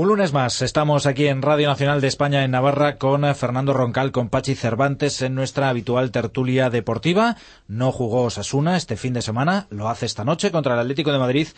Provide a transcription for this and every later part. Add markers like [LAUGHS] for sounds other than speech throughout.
Un lunes más, estamos aquí en Radio Nacional de España en Navarra con Fernando Roncal, con Pachi Cervantes en nuestra habitual tertulia deportiva. No jugó Osasuna este fin de semana, lo hace esta noche contra el Atlético de Madrid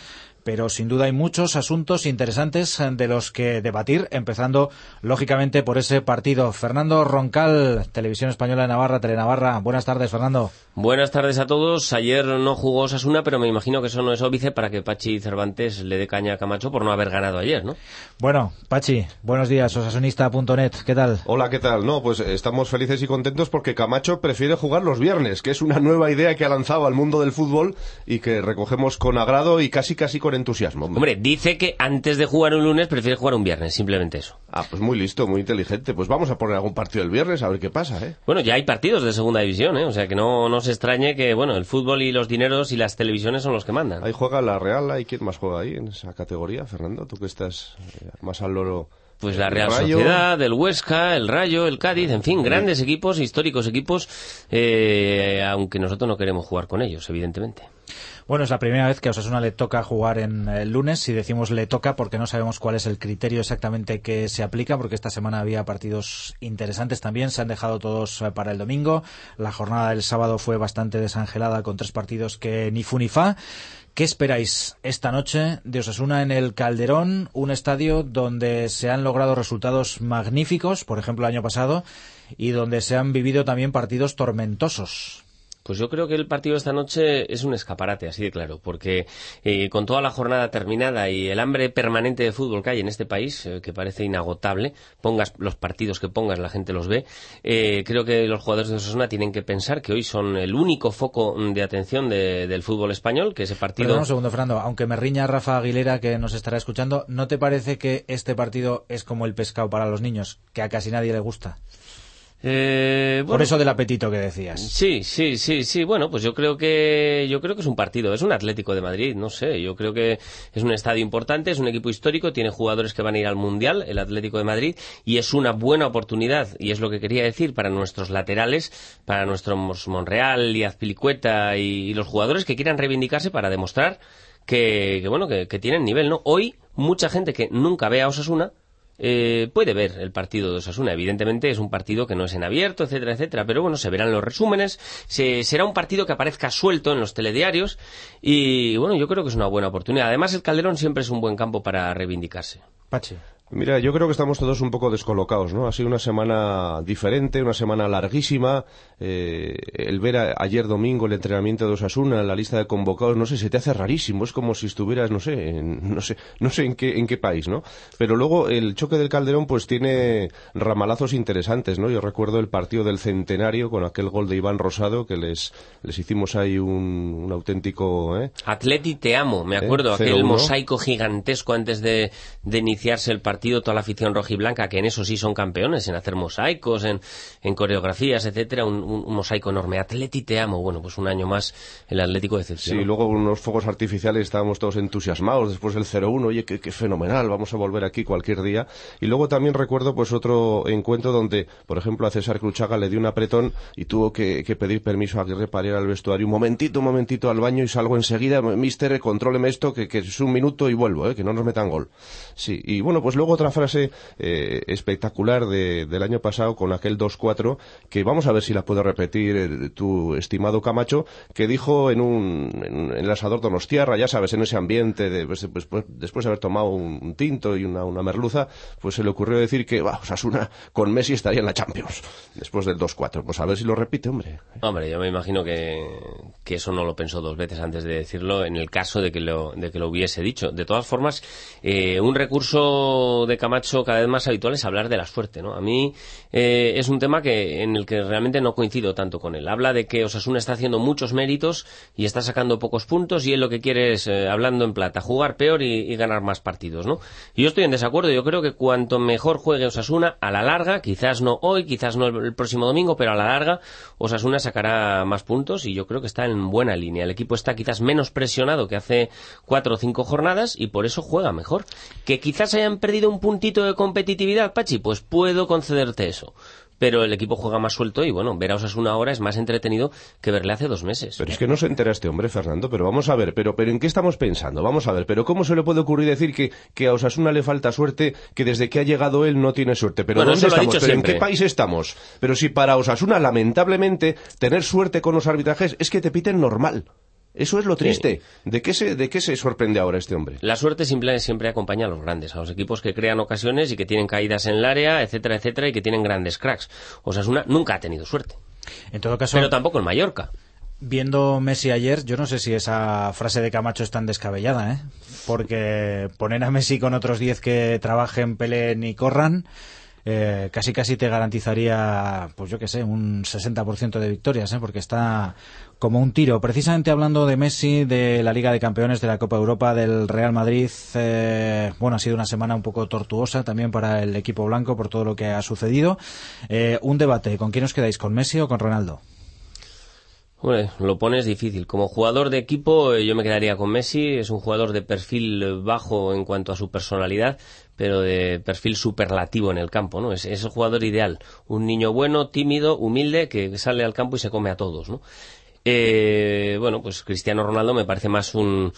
pero sin duda hay muchos asuntos interesantes de los que debatir, empezando lógicamente por ese partido. Fernando Roncal, Televisión Española de Navarra, Telenavarra. Buenas tardes, Fernando. Buenas tardes a todos. Ayer no jugó Osasuna, pero me imagino que eso no es óbice para que Pachi Cervantes le dé caña a Camacho por no haber ganado ayer, ¿no? Bueno, Pachi, buenos días, osasunista.net, ¿qué tal? Hola, ¿qué tal? No, pues estamos felices y contentos porque Camacho prefiere jugar los viernes, que es una nueva idea que ha lanzado al mundo del fútbol y que recogemos con agrado y casi casi con entusiasmo. Hombre, dice que antes de jugar un lunes prefiere jugar un viernes, simplemente eso. Ah, pues muy listo, muy inteligente. Pues vamos a poner algún partido el viernes a ver qué pasa, ¿eh? Bueno, ya hay partidos de segunda división, ¿eh? O sea que no, no se extrañe que, bueno, el fútbol y los dineros y las televisiones son los que mandan. Ahí juega la Real, ¿hay quién más juega ahí en esa categoría, Fernando? Tú que estás eh, más al loro. Pues la Real Sociedad, el Huesca, el Rayo, el Cádiz, en fin, grandes equipos, históricos equipos, eh, aunque nosotros no queremos jugar con ellos, evidentemente. Bueno, es la primera vez que a Osasuna le toca jugar en el lunes. Si decimos le toca, porque no sabemos cuál es el criterio exactamente que se aplica, porque esta semana había partidos interesantes también. Se han dejado todos eh, para el domingo. La jornada del sábado fue bastante desangelada con tres partidos que ni fu ni fa. ¿Qué esperáis esta noche de Osasuna en el Calderón, un estadio donde se han logrado resultados magníficos, por ejemplo el año pasado, y donde se han vivido también partidos tormentosos? Pues yo creo que el partido de esta noche es un escaparate, así de claro, porque eh, con toda la jornada terminada y el hambre permanente de fútbol que hay en este país, eh, que parece inagotable, pongas los partidos que pongas, la gente los ve, eh, creo que los jugadores de Osasuna tienen que pensar que hoy son el único foco de atención del fútbol español, que ese partido... Perdón un segundo, Fernando, aunque me riña Rafa Aguilera, que nos estará escuchando, ¿no te parece que este partido es como el pescado para los niños, que a casi nadie le gusta? Eh, Por eso del apetito que decías. Sí, sí, sí, sí. Bueno, pues yo creo que yo creo que es un partido, es un Atlético de Madrid, no sé. Yo creo que es un estadio importante, es un equipo histórico, tiene jugadores que van a ir al mundial, el Atlético de Madrid, y es una buena oportunidad. Y es lo que quería decir para nuestros laterales, para nuestros Monreal y Azpilicueta y, los jugadores que quieran reivindicarse para demostrar que, bueno que, que tienen nivel, ¿no? Hoy mucha gente que nunca ve a Osasuna eh, puede ver el partido de Osasuna. Evidentemente es un partido que no es en abierto, etcétera, etcétera, pero bueno, se verán los resúmenes, se, será un partido que aparezca suelto en los telediarios y bueno, yo creo que es una buena oportunidad. Además, el Calderón siempre es un buen campo para reivindicarse. Pache. Mira, yo creo que estamos todos un poco descolocados, ¿no? Ha sido una semana diferente, una semana larguísima. Eh, el ver ayer domingo el entrenamiento de Osasuna, la lista de convocados, no sé, se te hace rarísimo. Es como si estuvieras, no sé, en, no sé, no sé en qué, en qué país, ¿no? Pero luego el choque del Calderón, pues tiene ramalazos interesantes, ¿no? Yo recuerdo el partido del centenario con aquel gol de Iván Rosado que les, les hicimos ahí un, un auténtico, ¿eh? Atleti te amo, me acuerdo, ¿Eh? aquel mosaico gigantesco antes de, de iniciarse el partido toda la afición rojiblanca, que en eso sí son campeones, en hacer mosaicos, en, en coreografías, etcétera, un, un, mosaico enorme. Atleti te amo. Bueno, pues un año más el Atlético de Sí, luego unos fuegos artificiales, estábamos todos entusiasmados después del 0-1, oye, qué, qué, fenomenal, vamos a volver aquí cualquier día. Y luego también recuerdo pues otro encuentro donde, por ejemplo, a César Cruchaga le dio un apretón y tuvo que, que pedir permiso a Aguirre para ir al vestuario. Un momentito, un momentito al baño y salgo enseguida, mister, contróleme esto, que, que es un minuto y vuelvo, ¿eh? que no nos metan gol. Sí, y bueno, pues luego otra frase eh, espectacular de, del año pasado con aquel 2-4 que vamos a ver si la puedo repetir eh, tu estimado Camacho que dijo en un en, en el asador Donostiarra ya sabes en ese ambiente de, pues, después, después de haber tomado un, un tinto y una, una, merluza pues se le ocurrió decir que va, Osasuna con Messi estaría en la Champions después del 2-4 pues a ver si lo repite hombre. Hombre yo me imagino que, que eso no lo pensó dos veces antes de decirlo en el caso de que lo, de que lo hubiese dicho. De todas formas eh, un recurso de Camacho cada vez más habitual es hablar de la suerte, ¿no? A mí eh, es un tema que en el que realmente no coincido tanto con él. Habla de que Osasuna está haciendo muchos méritos y está sacando pocos puntos y él lo que quiere es, eh, hablando en plata, jugar peor y, ganar más partidos, ¿no? Y yo estoy en desacuerdo. Yo creo que cuanto mejor juegue Osasuna, a la larga, quizás no hoy, quizás no el, el próximo domingo, pero a la larga Osasuna sacará más puntos y yo creo que está en buena línea. El equipo está quizás menos presionado que hace cuatro o cinco jornadas y por eso juega mejor. Que quizás hayan perdido perdido un puntito de competitividad, Pachi, pues puedo concederte eso pero el equipo juega más suelto y bueno, ver a Osasuna ahora es más entretenido que verle hace dos meses. Pero es que no se entera este hombre, Fernando, pero vamos a ver, pero, pero ¿en qué estamos pensando? Vamos a ver, pero ¿cómo se le puede ocurrir decir que, que a Osasuna le falta suerte, que desde que ha llegado él no tiene suerte? Pero ¿dónde estamos? ¿Pero ¿En qué país estamos? Pero si para Osasuna, lamentablemente, tener suerte con los arbitrajes es que te piten normal. Eso es lo triste. ¿De, qué se, ¿De qué se sorprende ahora este hombre? La suerte siempre, siempre acompaña a los grandes, a los equipos que crean ocasiones y que tienen caídas en el área, etcétera, etcétera, y que tienen grandes cracks. O sea, una nunca ha tenido suerte. En todo caso. Pero tampoco en Mallorca. Viendo Messi ayer, yo no sé si esa frase de Camacho es tan descabellada, ¿eh? Porque poner a Messi con otros 10 que trabajen, peleen y corran, eh, casi casi te garantizaría, pues yo qué sé, un 60% de victorias, ¿eh? porque está como un tiro. Precisamente hablando de Messi, de la Liga de Campeones, de la Copa Europa, del Real Madrid, eh, bueno, ha sido una semana un poco tortuosa también para el equipo blanco por todo lo que ha sucedido. Eh, un debate, ¿con quién os quedáis, con Messi o con Ronaldo? Lo pones difícil. Como jugador de equipo, yo me quedaría con Messi. Es un jugador de perfil bajo en cuanto a su personalidad, pero de perfil superlativo en el campo, ¿no? Es, es el jugador ideal. Un niño bueno, tímido, humilde, que sale al campo y se come a todos, ¿no? Eh, bueno, pues Cristiano Ronaldo me parece más un,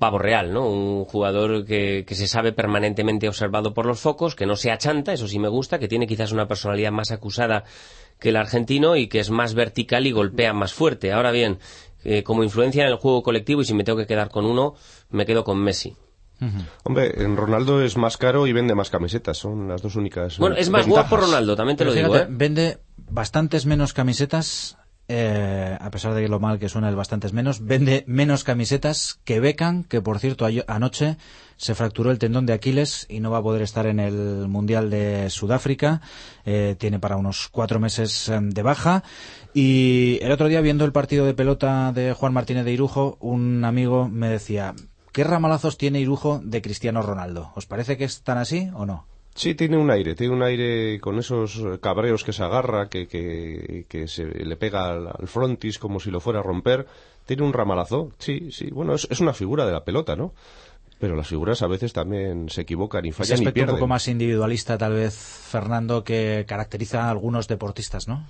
pavo real, ¿no? Un jugador que, que, se sabe permanentemente observado por los focos, que no se achanta, eso sí me gusta, que tiene quizás una personalidad más acusada que el argentino y que es más vertical y golpea más fuerte. Ahora bien, eh, como influencia en el juego colectivo y si me tengo que quedar con uno, me quedo con Messi. Hombre, en Ronaldo es más caro y vende más camisetas, son las dos únicas. Bueno, es más guapo Ronaldo, también te lo digo. ¿eh? Vende bastantes menos camisetas, eh, a pesar de lo mal que suena el bastantes menos, vende menos camisetas que Beckham, que por cierto anoche se fracturó el tendón de Aquiles y no va a poder estar en el Mundial de Sudáfrica. Eh, tiene para unos cuatro meses em, de baja. Y el otro día, viendo el partido de pelota de Juan Martínez de Irujo, un amigo me decía, ¿Qué ramalazos tiene Irujo de Cristiano Ronaldo? ¿Os parece que es tan así o no? Sí, tiene un aire, tiene un aire con esos cabreos que se agarra, que, que, se le pega al, frontis como si lo fuera a romper. Tiene un ramalazo, sí, sí. Bueno, es, una figura de la pelota, ¿no? Pero las figuras a veces también se equivocan y fallan Ese y pierden. un poco más individualista, tal vez, Fernando, que caracteriza a algunos deportistas, ¿no?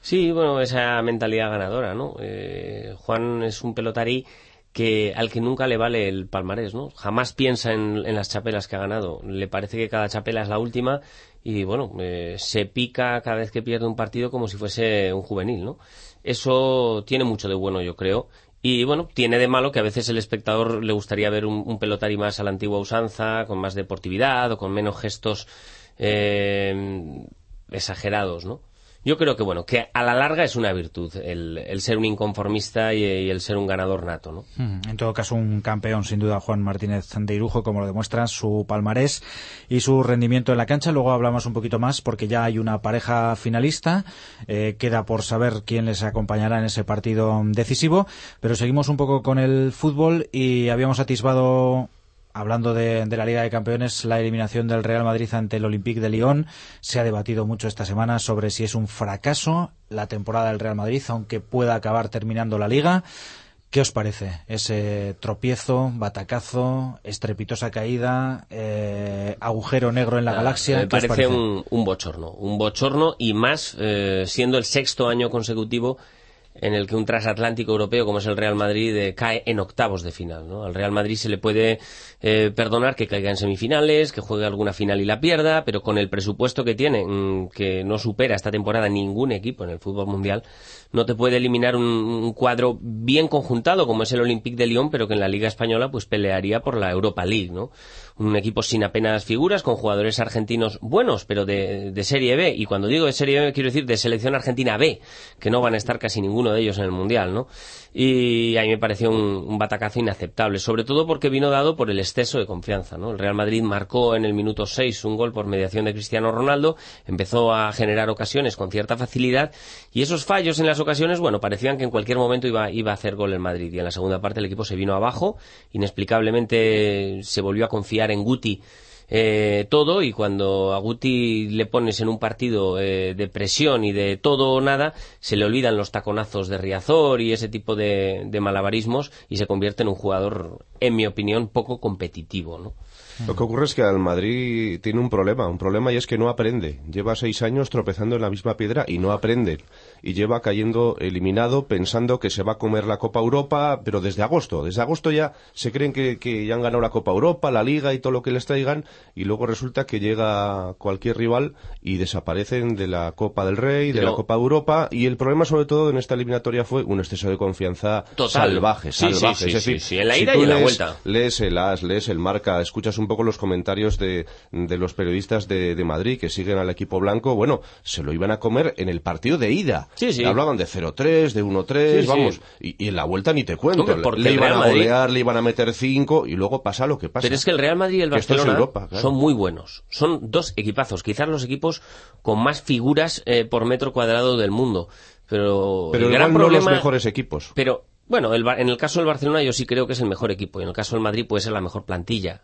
Sí, bueno, esa mentalidad ganadora, ¿no? Eh, Juan es un pelotarí que al que nunca le vale el palmarés, ¿no? Jamás piensa en, las chapelas que ha ganado. Le parece que cada chapela es la última y, bueno, eh, se pica cada vez que pierde un partido como si fuese un juvenil, ¿no? Eso tiene mucho de bueno, yo creo. Y, bueno, tiene de malo que a veces el espectador le gustaría ver un, pelotari más a la antigua usanza, con más deportividad o con menos gestos eh, exagerados, ¿no? Yo creo que, bueno, que a la larga es una virtud el, ser un inconformista y, el ser un ganador nato, ¿no? Mm, en todo caso, un campeón, sin duda, Juan Martínez de Irujo, como lo demuestra su palmarés y su rendimiento en la cancha. Luego hablamos un poquito más porque ya hay una pareja finalista. Eh, queda por saber quién les acompañará en ese partido decisivo. Pero seguimos un poco con el fútbol y habíamos atisbado hablando de, la Liga de Campeones, la eliminación del Real Madrid ante el Olympique de Lyon. Se ha debatido mucho esta semana sobre si es un fracaso la temporada del Real Madrid, aunque pueda acabar terminando la Liga. ¿Qué os parece ese tropiezo, batacazo, estrepitosa caída, eh, agujero negro en la galaxia? Me parece, Un, bochorno, un bochorno y más eh, siendo el sexto año consecutivo en el que un transatlántico europeo como es el Real Madrid eh, cae en octavos de final. ¿no? Al Real Madrid se le puede eh, perdonar que caiga en semifinales, que juegue alguna final y la pierda, pero con el presupuesto que tiene, mm, que no supera esta temporada ningún equipo en el fútbol mundial, no te puede eliminar un, cuadro bien conjuntado como es el Olympique de Lyon, pero que en la Liga Española pues pelearía por la Europa League, ¿no? Un equipo sin apenas figuras, con jugadores argentinos buenos, pero de, de Serie B. Y cuando digo de Serie B quiero decir de selección argentina B, que no van a estar casi ninguno de ellos en el Mundial, ¿no? y a mí me pareció un, batacazo inaceptable, sobre todo porque vino dado por el exceso de confianza. ¿no? El Real Madrid marcó en el minuto 6 un gol por mediación de Cristiano Ronaldo, empezó a generar ocasiones con cierta facilidad y esos fallos en las ocasiones, bueno, parecían que en cualquier momento iba, iba a hacer gol el Madrid y en la segunda parte el equipo se vino abajo, inexplicablemente se volvió a confiar en Guti eh, todo y cuando a Guti le pones en un partido eh, de presión y de todo o nada, se le olvidan los taconazos de Riazor y ese tipo de, malabarismos y se convierte en un jugador, en mi opinión, poco competitivo, ¿no? Lo que ocurre es que al Madrid tiene un problema, un problema y es que no aprende. Lleva seis años tropezando en la misma piedra y no aprende. Y lleva cayendo eliminado pensando que se va a comer la Copa Europa, pero desde agosto. Desde agosto ya se creen que, que ya han ganado la Copa Europa, la Liga y todo lo que les traigan y luego resulta que llega cualquier rival y desaparecen de la Copa del Rey, de Pero- la Copa Europa y el problema sobre todo en esta eliminatoria fue un exceso de confianza Total. salvaje, Sí, sí, salvaje. sí, es decir, sí, en la ida y en la lees- vuelta. lees el AS, lees el Marca, escuchas un poco los comentarios de, de los periodistas de, de Madrid que siguen al equipo blanco, bueno, se lo iban a comer en el partido de ida. Sí, sí. Hablaban de 0-3, de 1-3, Sí, sí. vamos, y, y en la vuelta ni te cuento. Hombre, porque le iban a Madrid- golear, le iban a meter 5 y luego pasa lo que pasa. Pero es que el Real Madrid y el es Barcelona Europa, claro. son muy buenos. Son dos equipazos, quizás los equipos con más figuras eh, por metro cuadrado del mundo. Pero, Pero el gran no problema... los mejores equipos. Pero, bueno, el en el caso del Barcelona yo sí creo que es el mejor equipo. Y en el caso del Madrid puede ser la mejor plantilla.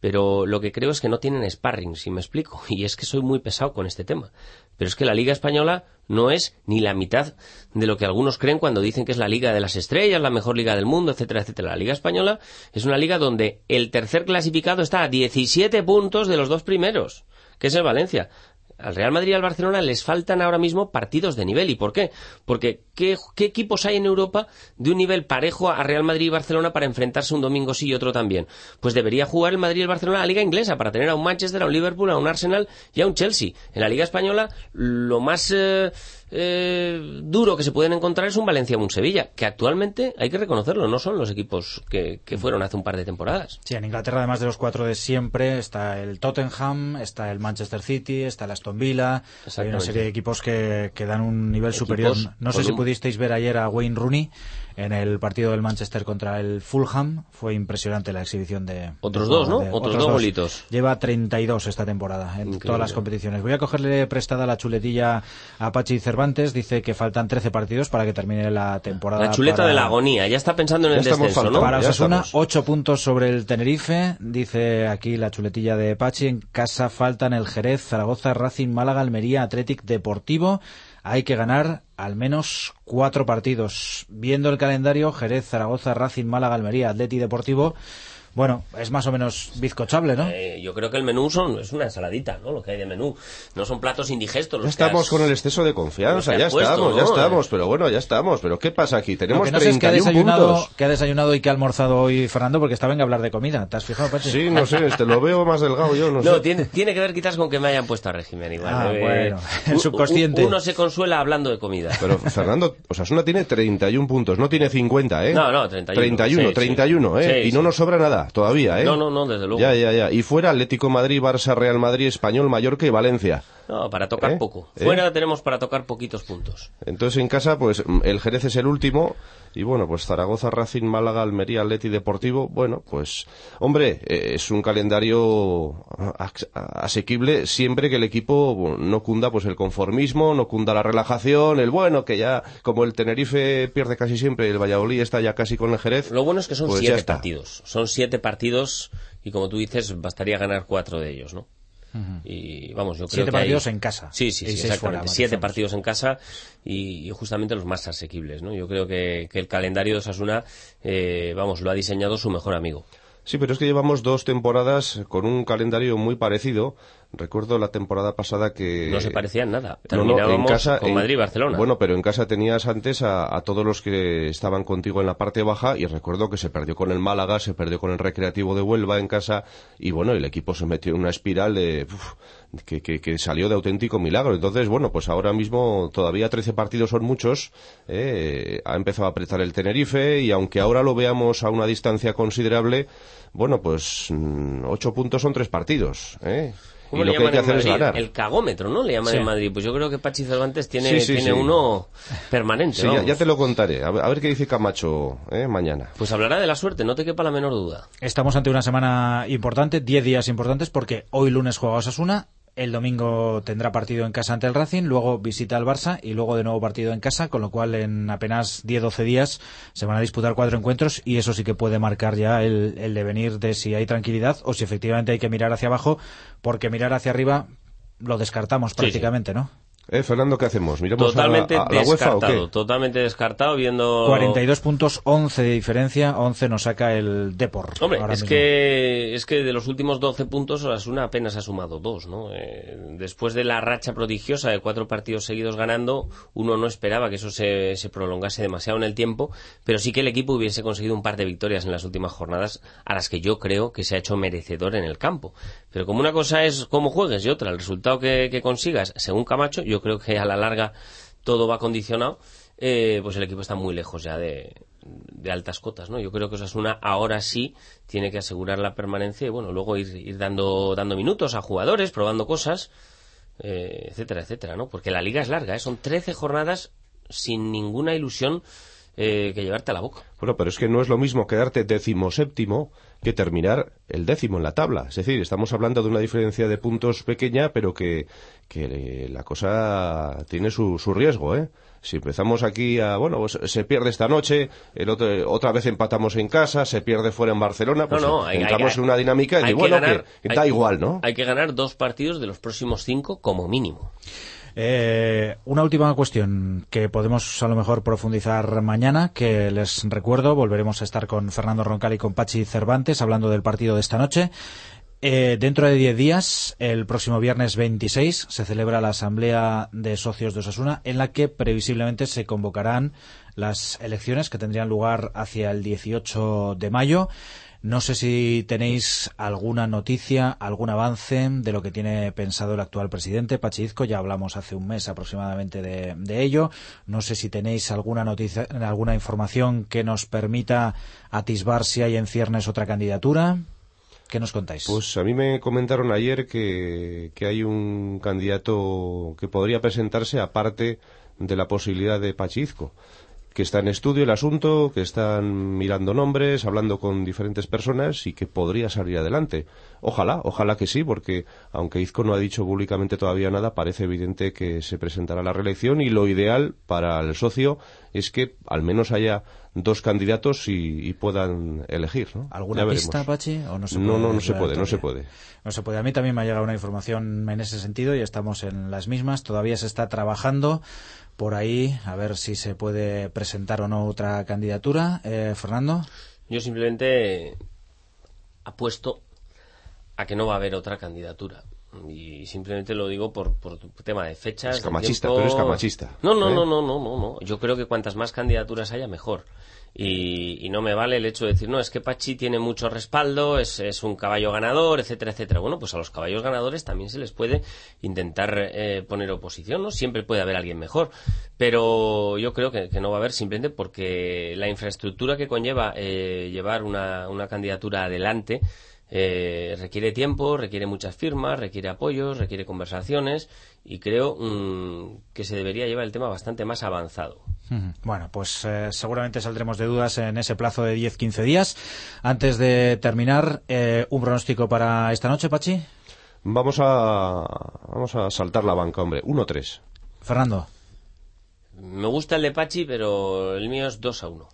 Pero lo que creo es que no tienen sparring, si me explico. [LAUGHS] Y es que soy muy pesado con este tema. Pero es que la Liga Española no es ni la mitad de lo que algunos creen cuando dicen que es la Liga de las Estrellas, la mejor liga del mundo, etcétera, etcétera. La Liga Española es una liga donde el tercer clasificado está a 17 puntos de los dos primeros, que es el Valencia. Al Real Madrid y al Barcelona les faltan ahora mismo partidos de nivel. ¿Y por qué? Porque ¿qué, equipos hay en Europa de un nivel parejo a Real Madrid y Barcelona para enfrentarse un domingo sí y otro también? Pues debería jugar el Madrid y el Barcelona la Liga Inglesa para tener a un Manchester, a un Liverpool, a un Arsenal y a un Chelsea. En la Liga Española lo más eh, eh, duro que se pueden encontrar es un Valencia o un Sevilla, que actualmente, hay que reconocerlo, no son los equipos que, fueron hace un par de temporadas. Sí, en Inglaterra, además de los cuatro de siempre, está el Tottenham, está el Manchester City, está el Villa. Hay una serie de equipos que, que dan un nivel Equipos superior. No sé si un- pudisteis ver ayer a Wayne Rooney en el partido del Manchester contra el Fulham. Fue impresionante la exhibición de. Otros de- dos, ¿no? de- Otros dos golitos. Lleva 32 esta temporada en Increíble. todas las competiciones. Voy a cogerle prestada la chuletilla a Pachi Cervantes. Dice que faltan 13 partidos para que termine la temporada. La chuleta para- de la agonía, ya está pensando en Ya el descenso, ¿no? faltando. para Osasuna, estamos. 8 puntos sobre el Tenerife. Dice aquí la chuletilla de Pachi. En casa faltan el Jerez, Zaragoza, Racing, Málaga, Almería, Athletic Deportivo. Hay que ganar al menos cuatro partidos. Viendo el calendario, Jerez, Zaragoza, Racing, Málaga, Almería, Atleti Deportivo. Bueno, es más o menos bizcochable, ¿no? Eh, yo creo que el menú son, es una ensaladita, ¿no? Lo que hay de menú. No son platos indigestos. Ya los estamos has- con el exceso de confianza, ya puesto, estamos, ya ¿no? estamos, pero bueno, ya estamos. Pero ¿qué pasa aquí? Tenemos que no sé es que ha 31 desayunado, puntos. que ha desayunado y que ha almorzado hoy Fernando, porque estaba en hablar de comida. ¿Te has fijado, Pachi? Sí, no sé, te lo veo más delgado yo, no, No, sé. tiene, tiene que ver quizás con que me hayan puesto a régimen igual. Ah, Eh, bueno, [LAUGHS] el subconsciente. Uno se consuela hablando de comida. Pero Fernando, Osasuna tiene 31 puntos, no tiene 50, ¿eh? No, no, 31, 31, sí, 31, sí. ¿eh? Sí, y no sí. nos sobra nada todavía, ¿eh? No, no, no, desde luego. Ya, ya, ya. Y fuera Atlético Madrid, Barça, Real Madrid, Español, Mallorca y Valencia. No, para tocar ¿Eh? poco. ¿Eh? Fuera tenemos para tocar poquitos puntos. Entonces en casa, pues mm, el Jerez es el último. Y bueno, pues Zaragoza, Racing, Málaga, Almería, Atleti Deportivo. Bueno, pues, hombre, eh, es un calendario asequible siempre que el equipo bueno, no cunda pues el conformismo, no cunda la relajación, el bueno, que ya, como el Tenerife pierde casi siempre, el Valladolid está ya casi con el Jerez. Lo bueno es que son Pues siete partidos. Son siete partidos y como tú dices, bastaría ganar cuatro de ellos, ¿no? Y vamos, yo creo Siete que hay- partidos en casa. Sí, sí, sí, exactamente. fuera, Siete partidos en casa y, y justamente los más asequibles, ¿no? Yo creo que, que el calendario de Osasuna, eh, vamos, lo ha diseñado su mejor amigo. Sí, pero es que llevamos dos temporadas con un calendario muy parecido. Recuerdo la temporada pasada que... No se parecía en nada. No, no, Terminábamos en casa, con en- Madrid y Barcelona. Bueno, pero en casa tenías antes a, a todos los que estaban contigo en la parte baja y recuerdo que se perdió con el Málaga, se perdió con el Recreativo de Huelva en casa y bueno, el equipo se metió en una espiral de, uf, que, que- que salió de auténtico milagro. Entonces, bueno, pues ahora mismo todavía 13 partidos son muchos. eh, ha empezado a apretar el Tenerife y aunque ahora lo veamos a una distancia considerable, bueno, pues mm, ocho puntos son tres partidos. ¿eh? Y ¿Cómo lo le que hay que en hacer es ganar. El cagómetro, ¿no? Le llaman Sí. en Madrid. Pues yo creo que Pachi Cervantes tiene, Sí, sí, tiene sí. uno permanente. Sí, ya, te lo contaré. A ver, a ver qué dice Camacho eh, mañana. Pues hablará de la suerte, no te quepa la menor duda. Estamos ante una semana importante, 10 días importantes, porque hoy lunes juega Osasuna, el domingo tendrá partido en casa ante el Racing, luego visita al Barça y luego de nuevo partido en casa, con lo cual en apenas 10-12 días se van a disputar cuatro encuentros y eso sí que puede marcar ya el, el devenir de si hay tranquilidad o si efectivamente hay que mirar hacia abajo, porque mirar hacia arriba lo descartamos sí. prácticamente, ¿no? Eh, Fernando, ¿qué hacemos? ¿Miramos totalmente a, a la UEFA o qué? Totalmente descartado, viendo... 42 puntos, 11 de diferencia, 11 nos saca el Deport. Hombre, es que, es que de los últimos 12 puntos, Osasuna apenas ha sumado dos, ¿no? Eh, después de la racha prodigiosa de cuatro partidos seguidos ganando, uno no esperaba que eso se, se prolongase demasiado en el tiempo, pero sí que el equipo hubiese conseguido un par de victorias en las últimas jornadas, a las que yo creo que se ha hecho merecedor en el campo. Pero como una cosa es cómo juegues y otra el resultado que, que consigas, según Camacho, yo creo que a la larga todo va condicionado, eh, pues el equipo está muy lejos ya de, altas cotas, ¿no? Yo creo que Osasuna ahora sí tiene que asegurar la permanencia y bueno, luego ir, ir dando, dando minutos a jugadores, probando cosas, eh, etcétera, etcétera, ¿no? Porque la liga es larga, ¿eh? son 13 jornadas sin ninguna ilusión eh, que llevarte a la boca. Bueno, pero es que no es lo mismo quedarte decimoséptimo que terminar el décimo en la tabla. Es decir, estamos hablando de una diferencia de puntos pequeña, pero que, que la cosa tiene su, su riesgo, ¿eh? Si empezamos aquí a, bueno, pues se pierde esta noche, el otro, otra vez empatamos en casa, se pierde fuera en Barcelona, pues No, no, hay- entramos hay- en una dinámica y bueno, ganar- que da igual, ¿no? Hay que ganar dos partidos de los próximos cinco como mínimo. Eh, una última cuestión que podemos a lo mejor profundizar mañana, que les recuerdo, volveremos a estar con Fernando Roncal y con Pachi Cervantes hablando del partido de esta noche. Eh, dentro de 10 días, el próximo viernes 26, se celebra la Asamblea de Socios de Osasuna, en la que previsiblemente se convocarán las elecciones que tendrían lugar hacia el 18 de mayo. No sé si tenéis alguna noticia, algún avance de lo que tiene pensado el actual presidente, Pachizco. Ya hablamos hace un mes aproximadamente de, ello. No sé si tenéis alguna noticia, alguna información que nos permita atisbar si hay en ciernes otra candidatura. ¿Qué nos contáis? Pues a mí me comentaron ayer que, que hay un candidato que podría presentarse aparte de la posibilidad de Pachizco que está en estudio el asunto, que están mirando nombres, hablando con diferentes personas y que podría salir adelante. Ojalá, ojalá que sí, porque aunque Izco no ha dicho públicamente todavía nada, parece evidente que se presentará la reelección y lo ideal para el socio es que al menos haya dos candidatos y, y puedan elegir. ¿no? ¿Alguna Ya pista, Pachi? ¿O no, se No, puede no, no se puede, no se puede. No se puede. A mí también me ha llegado una información en ese sentido y estamos en las mismas. Todavía se está trabajando por ahí a ver si se puede presentar o no otra candidatura. Eh, Fernando. Yo simplemente apuesto a que no va a haber otra candidatura. Y simplemente lo digo por, por tema de fechas. Es camachista, tiempo. tú eres camachista, No, no, ¿eh? no, no, no, no, no. Yo creo que cuantas más candidaturas haya, mejor. Y, y no me vale el hecho de decir, no, es que Pachi tiene mucho respaldo, es, es un caballo ganador, etcétera, etcétera. Bueno, pues a los caballos ganadores también se les puede intentar eh, poner oposición, ¿no? Siempre puede haber alguien mejor. Pero yo creo que, que no va a haber simplemente porque la infraestructura que conlleva eh, llevar una, una candidatura adelante eh, requiere tiempo, requiere muchas firmas, requiere apoyos, requiere conversaciones y creo mm, que se debería llevar el tema bastante más avanzado. Bueno, pues eh, seguramente saldremos de dudas en ese plazo de 10-15 días. Antes de terminar, eh, un pronóstico para esta noche, Pachi. Vamos a, vamos a saltar la banca, hombre. 1-3. Fernando, Me gusta el de Pachi, pero el mío es 2 a 1.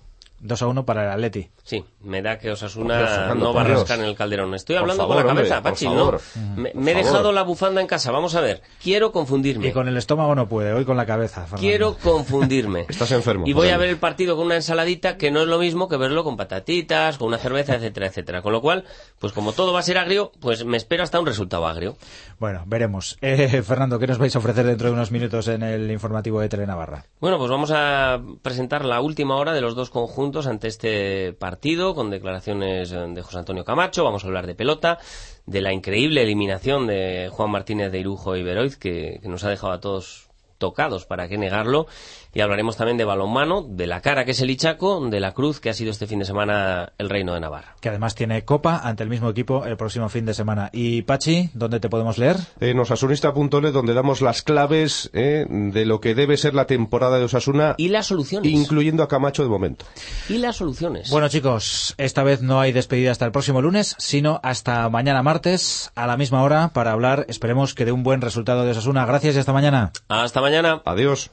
2 a 1 para el Atleti. Sí, me da que Osasuna Dios, Fernando, no va a rascar en el calderón. Estoy Por hablando favor, con la cabeza, hombre, Pachi, no. Me, Por me he dejado la bufanda en casa, vamos a ver. Quiero confundirme. Y con el estómago no puede, hoy con la cabeza. Fernando. Quiero confundirme. [LAUGHS] Estás enfermo, Y voy a ver el partido con una ensaladita que no es lo mismo que verlo con patatitas, con una cerveza, [LAUGHS] etcétera, etcétera. Con lo cual, pues como todo va a ser agrio, pues me espero hasta un resultado agrio. Bueno, veremos. [LAUGHS] Eh, Fernando, ¿qué nos vais a ofrecer dentro de unos minutos en el informativo de Telenavarra? Bueno, pues vamos a presentar la última hora de los dos conjuntos ante este partido, con declaraciones eh, de José Antonio Camacho. Vamos a hablar de pelota, de la increíble eliminación de Juan Martínez de Irujo y Beroiz, que, que nos ha dejado a todos tocados, para qué negarlo. Y hablaremos también de balonmano, de la cara que es el Ichaco, de la cruz que ha sido este fin de semana el Reino de Navarra. Que además tiene Copa ante el mismo equipo el próximo fin de semana. Y Pachi, ¿dónde te podemos leer? En osasunista.net, donde damos las claves eh, de lo que debe ser la temporada de Osasuna, Y las soluciones. incluyendo a Camacho de momento. y las soluciones. Bueno chicos, esta vez no hay despedida hasta el próximo lunes, sino hasta mañana martes a la misma hora para hablar, esperemos que de un buen resultado de Osasuna. Gracias y hasta mañana. hasta mañana. Adiós.